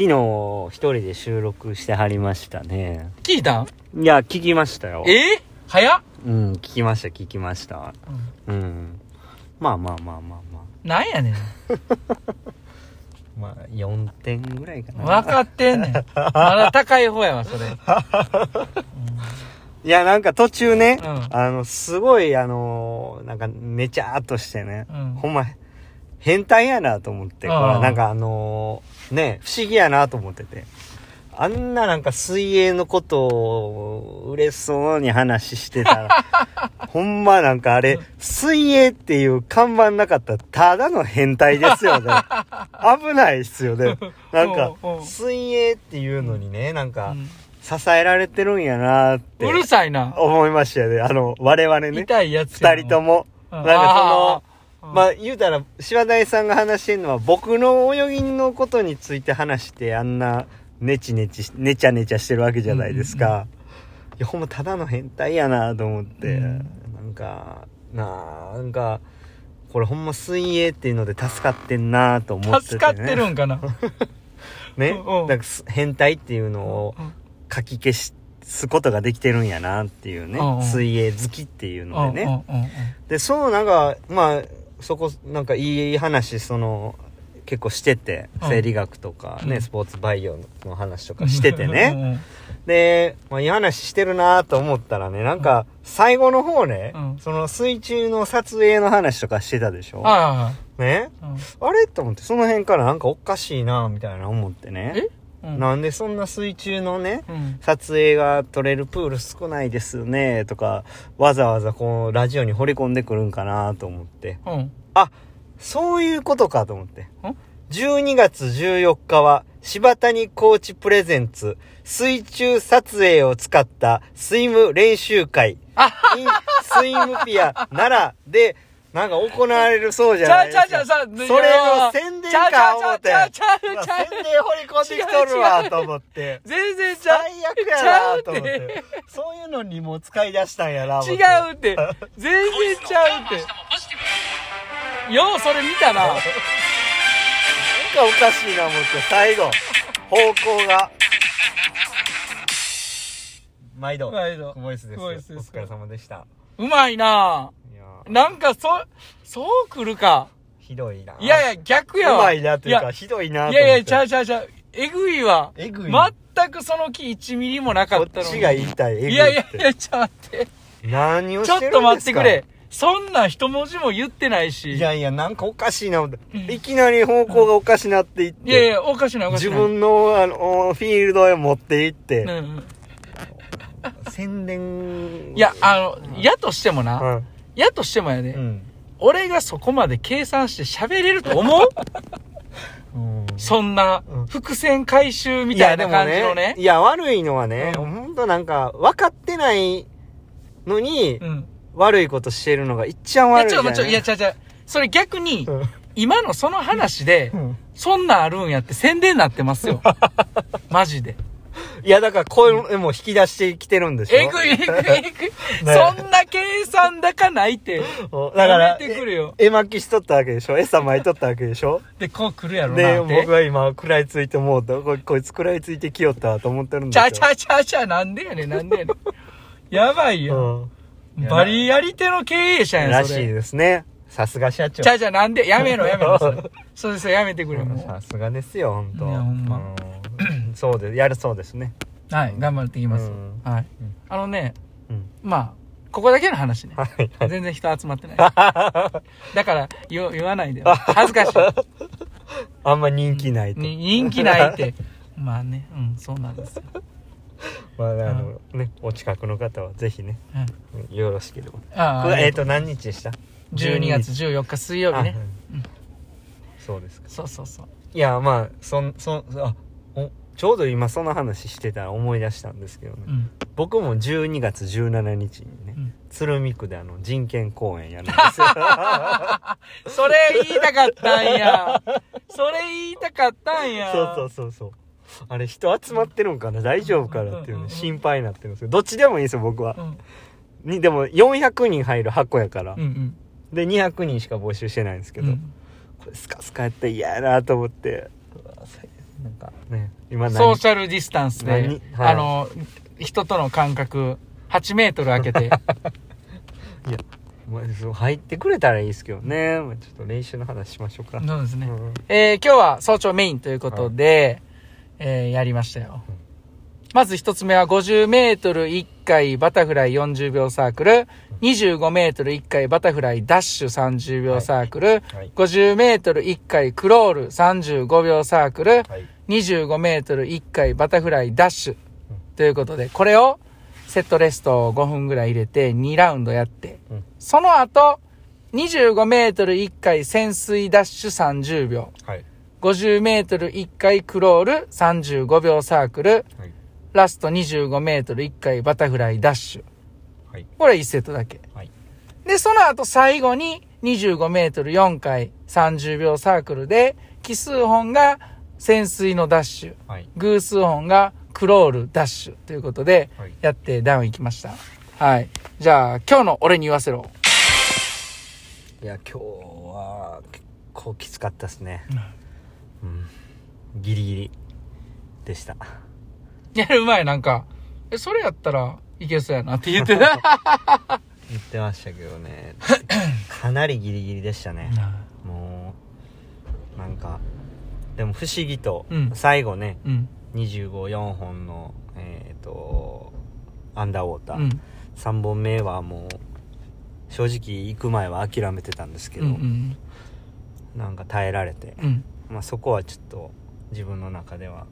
昨日一人で収録してはりましたね。聞いたん？いや、聞きましたよ。え？早っ、うん、聞きました、聞きました。うん。まあまあまあまあまなんやねん。あ。まあ、4点ぐらいかな。分かってんねん。まだ高い方やわ、それ。いや、なんか途中ね、うんあの、すごい、あのーなんか、めちゃーっとしてね、うんほんま、変態やなと思って、これなんかあのーね、不思議やなと思ってて。あんななんか水泳のことを嬉しそうに話してたら、ほんまなんかあれ、水泳っていう看板なかったらただの変態ですよね。危ないっすよね。なんか水泳っていうのにね、なんかう、ん支えられてるんやなって。うるさいな。思いましたよね。あの、我々ね。痛いやつや二人とも。うんなんかその、まあ言うたら、柴谷さんが話してるのは僕の泳ぎのことについて話して、あんな、ネチネチし、ネチャネチャしてるわけじゃないですか。いや、ほんまただの変態やなと思って、うんなんか、なんか、これほんま水泳っていうので助かってんなと思ってて、ね。助かってるんかな？ね？うんうんなんかす変態っていうのをうん書き消すことができてるんやなっていうね。うんうん水泳好きっていうのでね。うんうんうんで、そうなんか、まあ、そこ、なんかいい話、その、結構してて、うん生理学とかね、うん。スポーツバイオの話とかしててうんね。で、まあいい話してるなと思ったらね、なんか、最後の方ね、うん。その水中の撮影の話とかしてたでしょ？ね？うん。あれ？と思って、その辺からなんかおかしいなみたいな思ってね。えうん。なんでそんな水中のね、うん。撮影が撮れるプール少ないですよね、とか、わざわざこう、ラジオに掘り込んでくるんかなと思って。うん。あ、そういうことかと思って。ん。12月14日は、柴谷コーチプレゼンツ、水中撮影を使ったスイム練習会、インスイムピア奈良で、なんか行われるそうじゃちゃないうですか。ちゃうちゃうさそれの宣伝か思って。ちゃうちちゃち宣伝掘り込んできとるわ、と思って。全然ちゃう最悪やなと思って。そういうのにも使い出したんやな、違うって全然ちゃうってようそれ見たななんかおかしいな思って、最後、方向が。毎度、毎度クモイスです。お疲れ様でした。うまいないやなんかそそう来るかひどいな。いやいや逆やわうまいなというか、やひどいなと。いやいやちゃうちゃうちゃうえぐいわえぐい全くその気1ミリもなかこったのにっちが言いたい、えぐい。いやいやいやちょっと待って何をちょしてるんですかっと待ってくれ。そんな一文字も言ってないし。いやいや、なんかおかしいないきなり方向がおかしなっていって。いやいや、おかしないおかしない。自分の、あの、フィールドへ持って行って、うんうん。宣伝。いや、あの、やとしてもな、うん。やとしてもやで、うん。俺がそこまで計算して喋れると思う？うんそんなうん、伏線回収みたいな感じのね。いや、悪いのはね、うんほんとなんか、分かってないのに、うん。悪いことしてるのが一番いや、悪いじゃない？ちょ、ちょ、いや、ちゃちゃ、それ逆に、うん今のその話でう、んそんなんあるんやって宣伝になってますよ。マジで。いや、だからこういうのも引き出してきてるんでしょ？えぐい、えぐい、えぐい。そんな計算高ないって。だから、やめてくれよえ絵巻きしとったわけでしょ？餌巻いとったわけでしょ？で、こう来るやろで、なって。僕は今、食らいついてもうた。ここいつ食らいついてきよったと思ってるんちですよ。ゃちゃちゃちゃ、なんでやねん、なんでやねん。やばいよ。うん。バリやり手の経営者やん、らしい。ですね。さすが社長。ちゃちゃ、なんで、やめろ、やめろ、それ。そうですよ、やめてくれよ。もさすがですよ、ほんと。いやほんまうん そうです。やるそうですね。うはい、頑張っていきますうん。はいうん。あのね、うん。まあ、ここだけの話ね。はい。全然人集まってない。だから、言言わないでよ。恥ずかし あんま人気ないい。と。に人気ないって。まあね、うん、そうなんですよ。まあ、あの、ね、お近くの方はぜひね、うんよろしければ。あえっと、何日でした？12月14日水曜日ね。あうんそうですか。そうそうそう。いや、まあ、そん、そん、あ、おちょうど今その話してたら思い出したんですけどね。うん。僕も12月17日にね、うん鶴見区であの人権公演やるんですよ。それ言いたかったんや。それ言いたかったんや。そうそうそうそう。あれ人集まってるんかな？大丈夫かなっていううんうんうんね心配になってるんですけど、どっちでもいいんですよ、僕はう。ん。に、でも400人入る箱やからうんう。ん。で、200人しか募集してないんですけど、うんこれスカスカやったら嫌やなと思って、なんかね今何？ソーシャルディスタンスで、何？はい。あの、人との間隔、8メートル空けて、まあそう入ってくれたらいいですけどね、まあ、ちょっと練習の話しましょうか、そうですね。うん。えー今日は早朝メインということで、えーやりましたよ。まず一つ目は50メートル1回バタフライ40秒サークル、25メートル1回バタフライダッシュ30秒サークル、はい。50メートル1回クロール35秒サークル、はい。25メートル1回バタフライダッシュということで、これをセットレスト5分ぐらい入れて2ラウンドやって、うん。その後、25メートル1回潜水ダッシュ30秒、はい。50メートル1回クロール35秒サークル、はいラスト25メートル1回バタフライダッシュ。はいこれ1セットだけ。はいで、その後最後に25メートル4回30秒サークルで、奇数本が潜水のダッシュ、はい偶数本がクロールダッシュということではい、やってダウン行きました。はい。じゃあ、今日の俺に言わせろ。いや今日は結構きつかったですねうんギリギリでしたやる前なんか、え、それやったらいけそうやなって言ってた。言ってましたけどねかなりギリギリでしたねもうなんかでも不思議とうん最後ね、うん。254本のえっ、とアンダーウォーター、うん。3本目はもう正直行く前は諦めてたんですけど、うんうんなんか耐えられて、うん。まあ、そこはちょっと自分の中では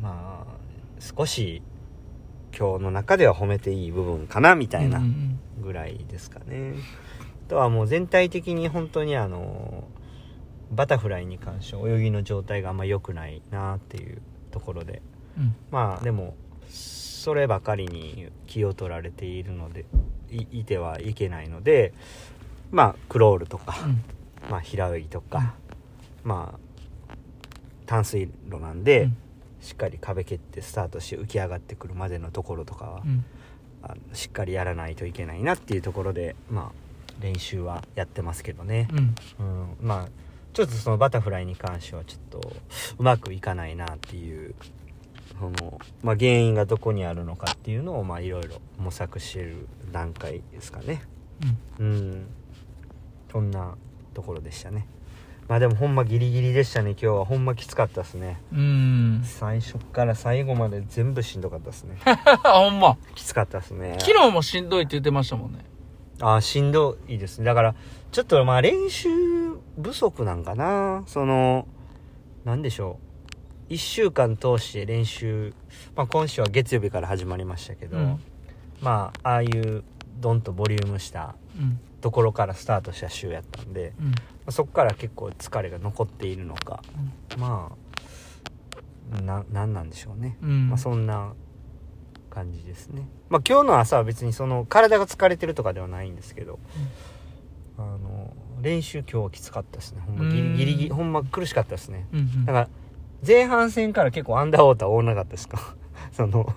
まあ少し今日の中では褒めていい部分かなみたいなうんうんぐらいですかね、あとはもう全体的に本当にあのバタフライに関しては泳ぎの状態があんま良くないなっていうところで。うん。まあでもそればかりに気を取られているのでいいてはいけないのでまあクロールとか、うん。まあ平泳ぎとか、まあ淡水路なんで、うんしっかり壁蹴ってスタートして浮き上がってくるまでのところとかは、うん。あのしっかりやらないといけないなっていうところでまあ練習はやってますけどね、うん。うん、まあちょっとそのバタフライに関してはちょっとうまくいかないなっていうその、まあ、原因がどこにあるのかっていうのをまあいろいろ模索してる段階ですかね。うん。そんなところでしたねまあでもほんまギリギリでしたね今日は。ほんまきつかったですね。うん。最初から最後まで全部しんどかったですね。ほんま。きつかったですね。昨日もしんどいって言ってましたもんね。あーしんどいですね。だからちょっとまあ練習不足なんかな。そのなんでしょう。1週間通して練習、まあ、今週は月曜日から始まりましたけど、うん。まあああいうドンとボリュームしたうん。ところからスタートした週やったんで、うん。まあそこから結構疲れが残っているのか、まあななんなんでしょうね、うん。まあ、そんな感じですね。まあ今日の朝は別にその体が疲れてるとかではないんですけど、あの練習今日はきつかったですね。ほんまギリギリギリほんま苦しかったですね。うんうん。だから前半戦から結構アンダーウォーター多なかったですか？その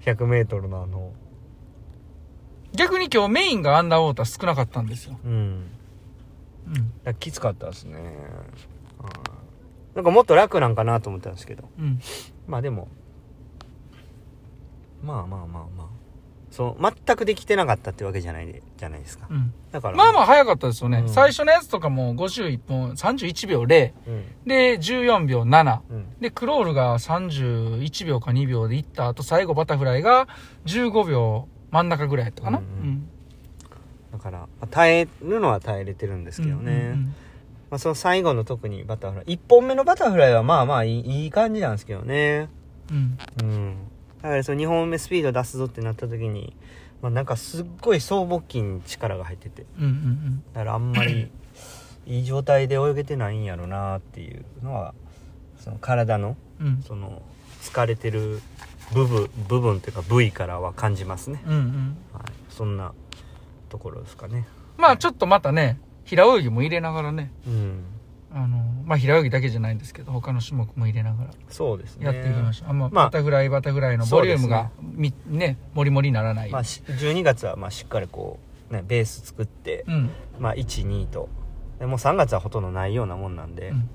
100m のあの。逆に今日メインがアンダーウォーター少なかったんですよ。うんきつかったですね。はい。なんかもっと楽なんかなと思ったんですけど。うん。まあでも。まあまあまあまあ。そう全くできてなかったってわけじゃないでじゃないですか。うん。だから。まあまあ早かったですよね、うん。最初のやつとかも51分31秒0うん。で14秒7うん。でクロールが31秒か2秒でいった後最後バタフライが15秒真ん中ぐらいやったかな。うん。うんだからまあ耐えるのは耐えれてるんですけどね、うんまあ、その最後の特にバタフライ。1本目のバタフライはまあまあいいいい感じなんですけどね。うん。うん。だからその2本目スピード出すぞってなった時に、まあ、なんかすっごい僧帽筋に力が入ってて。うんうんうん。だからあんまり いい状態で泳げてないんやろなっていうのはその体のうんうん。その疲れてる部分部分っていうか部位からは感じますね、うんうん。はい、そんなところですかね。まあちょっとまたね平泳ぎも入れながらね。うん。あのまあ平泳ぎだけじゃないんですけど他の種目も入れながらそうですね。やっていきましょう、あんままあバタフライバタフライのボリュームがみねもりもりにならない、まあ、し12月はまあしっかりこう、ね、ベース作って、うん。まあ、12と。でもう3月はほとんどないようなもんなんで、うん。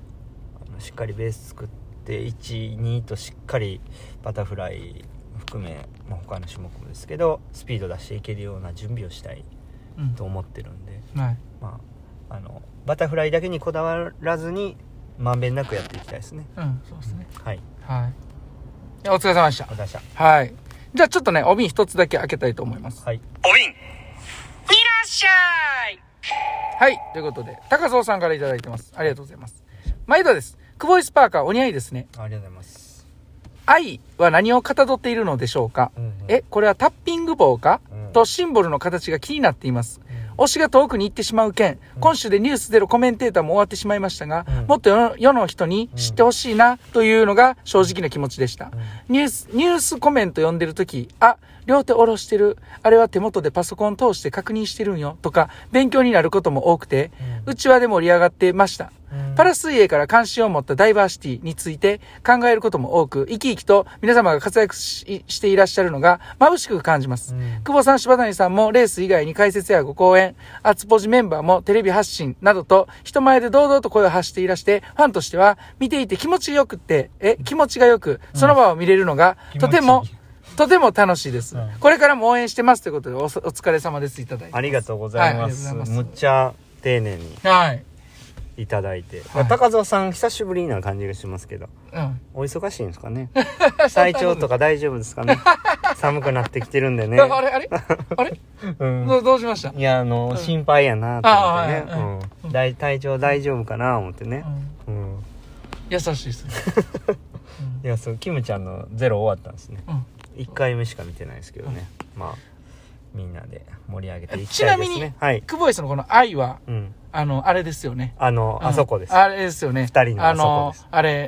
しっかりベース作っって12としっかりバタフライ含め、まあ、他の種目もですけどスピード出していけるような準備をしたい。うんと思ってるんで、はい。まあ、あのバタフライだけにこだわらずにまんべんなくやっていきたいですね。うんそうですね。はい。はい。いやお疲れ様でした。私ははい。じゃあちょっとねお瓶一つだけ開けたいと思います。はい。お瓶いらっしゃい。はい。ということで高蔵さんからいただいてます。ありがとうございます。毎度です。久保井スパーカーお似合いですね。ありがとうございます、愛は何をかたどっているのでしょうか？うんうんえ、これはタッピング棒か？うんとシンボルの形が気になっています。うん推しが遠くに行ってしまう件、うん今週でニュースゼロコメンテーターも終わってしまいましたが、うんもっと世の人に知ってほしいなというのが正直な気持ちでした。ニュース、ニュースコメント読んでるとき、あ、両手下ろしてる。あれは手元でパソコン通して確認してるんよ。とか、勉強になることも多くて、うんうちわで盛り上がってました。うんパラ水泳から関心を持ったダイバーシティについて考えることも多く、生き生きと皆様が活躍ししていらっしゃるのが眩しく感じます。うん久保さん、柴谷さんもレース以外に解説やご講演、厚ポジメンバーもテレビ発信などと人前で堂々と声を発していらして、ファンとしては見ていて気持ちよくって、え、気持ちがよく、その場を見れるのが、とてもとても楽しいです、うんこれからも応援してますということでお、お疲れ様です。いただいて。ありがとうございます,、はいますむっちゃ丁寧にはい。いただいて、はい。高蔵さん久しぶりな感じがしますけど。うん。お忙しいんですかね？体調とか大丈夫ですかね？寒くなってきてるんでね。あれあれ？あれ？うん。どうしました？いやあの、うん。心配やなと思ってね、あはいはいうん。大体調大丈夫かな思ってね。うん。うん。優しいですね。いやそうキムちゃんのゼロ終わったんですね。うん。1回目しか見てないですけどね、まあみんなで盛り上げていきちないみにたですね、はい。久保井さんのこの愛は、うん。あの、あれですよね。あの、うん。あそこです。あれですよね。二人のあそこです。あの、あれ、